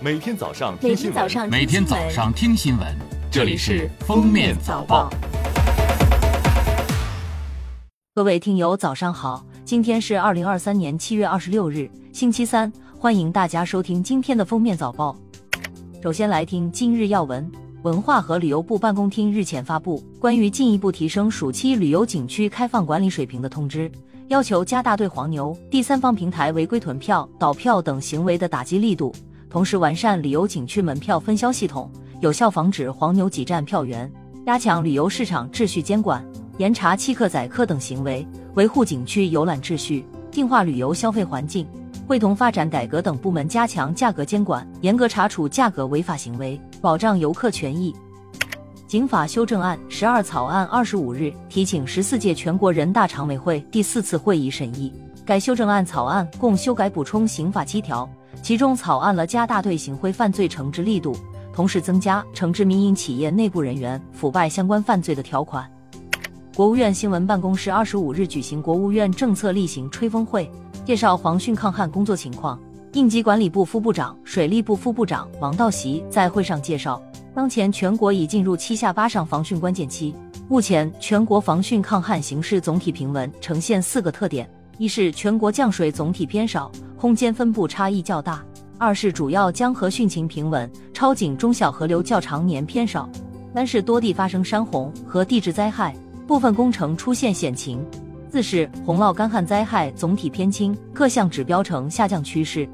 每天早上每听新闻，天早上每天早上听新闻，这里是《封面早报》。各位听友，早上好！今天是二零二三年七月二十六日，星期三，欢迎大家收听今天的封面早报。首先来听今日要闻。文化和旅游部办公厅日前发布关于进一步提升暑期旅游景区开放管理水平的通知，要求加大对黄牛、第三方平台违规囤票、倒票等行为的打击力度，同时完善旅游景区门票分销系统，有效防止黄牛挤占票源，加强旅游市场秩序监管，严查欺客宰客等行为，维护景区游览秩序，净化旅游消费环境。会同发展改革等部门加强价格监管，严格查处价格违法行为，保障游客权益。警法修正案十二草案二十五日提请十四届全国人大常委会第四次会议审议。该修正案草案共修改补充刑法七条，其中草案了加大对行贿犯罪惩治力度，同时增加惩治民营企业内部人员腐败相关犯罪的条款。国务院新闻办公室二十五日举行国务院政策例行吹风会。介绍防汛抗旱工作情况，应急管理部副部长、水利部副部长王道习在会上介绍，当前全国已进入七下八上防汛关键期，目前全国防汛抗旱形势总体平稳，呈现四个特点：一是全国降水总体偏少，空间分布差异较大；二是主要江河汛情平稳，超警中小河流较常年偏少；三是多地发生山洪和地质灾害，部分工程出现险情。四是洪涝干旱灾害总体偏轻，各项指标呈下降趋势。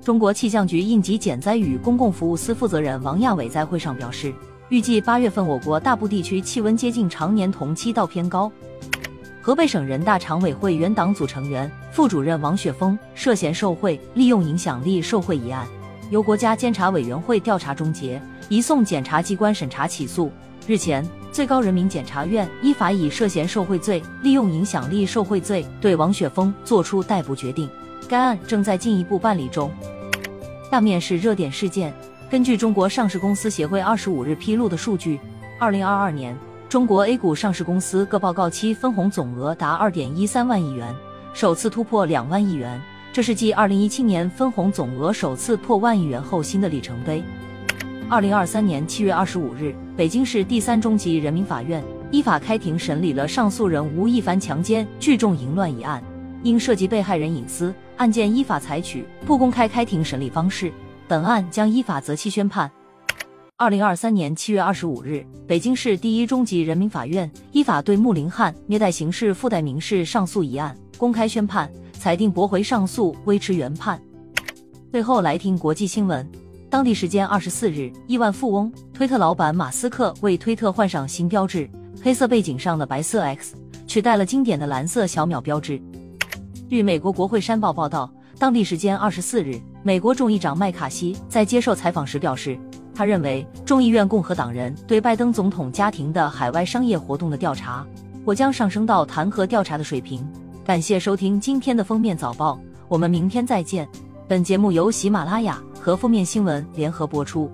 中国气象局应急减灾与公共服务司负责人王亚伟在会上表示，预计八月份我国大部地区气温接近常年同期到偏高。河北省人大常委会原党组成员、副主任王雪峰涉嫌受贿、利用影响力受贿一案，由国家监察委员会调查终结，移送检察机关审查起诉。日前。最高人民检察院依法以涉嫌受贿罪、利用影响力受贿罪对王雪峰作出逮捕决定，该案正在进一步办理中。下面是热点事件。根据中国上市公司协会二十五日披露的数据，二零二二年中国 A 股上市公司各报告期分红总额达二点一三万亿元，首次突破两万亿元，这是继二零一七年分红总额首次破万亿元后新的里程碑。二零二三年七月二十五日，北京市第三中级人民法院依法开庭审理了上诉人吴亦凡强奸聚众淫乱一案。因涉及被害人隐私，案件依法采取不公开开庭审理方式，本案将依法择期宣判。二零二三年七月二十五日，北京市第一中级人民法院依法对穆林汉虐待刑事附带民事上诉一案公开宣判，裁定驳回上诉，维持原判。最后来听国际新闻。当地时间二十四日，亿万富翁推特老板马斯克为推特换上新标志，黑色背景上的白色 X 取代了经典的蓝色小秒标志。据美国国会山报报道，当地时间二十四日，美国众议长麦卡锡在接受采访时表示，他认为众议院共和党人对拜登总统家庭的海外商业活动的调查或将上升到弹劾调查的水平。感谢收听今天的封面早报，我们明天再见。本节目由喜马拉雅。和封面新闻联合播出。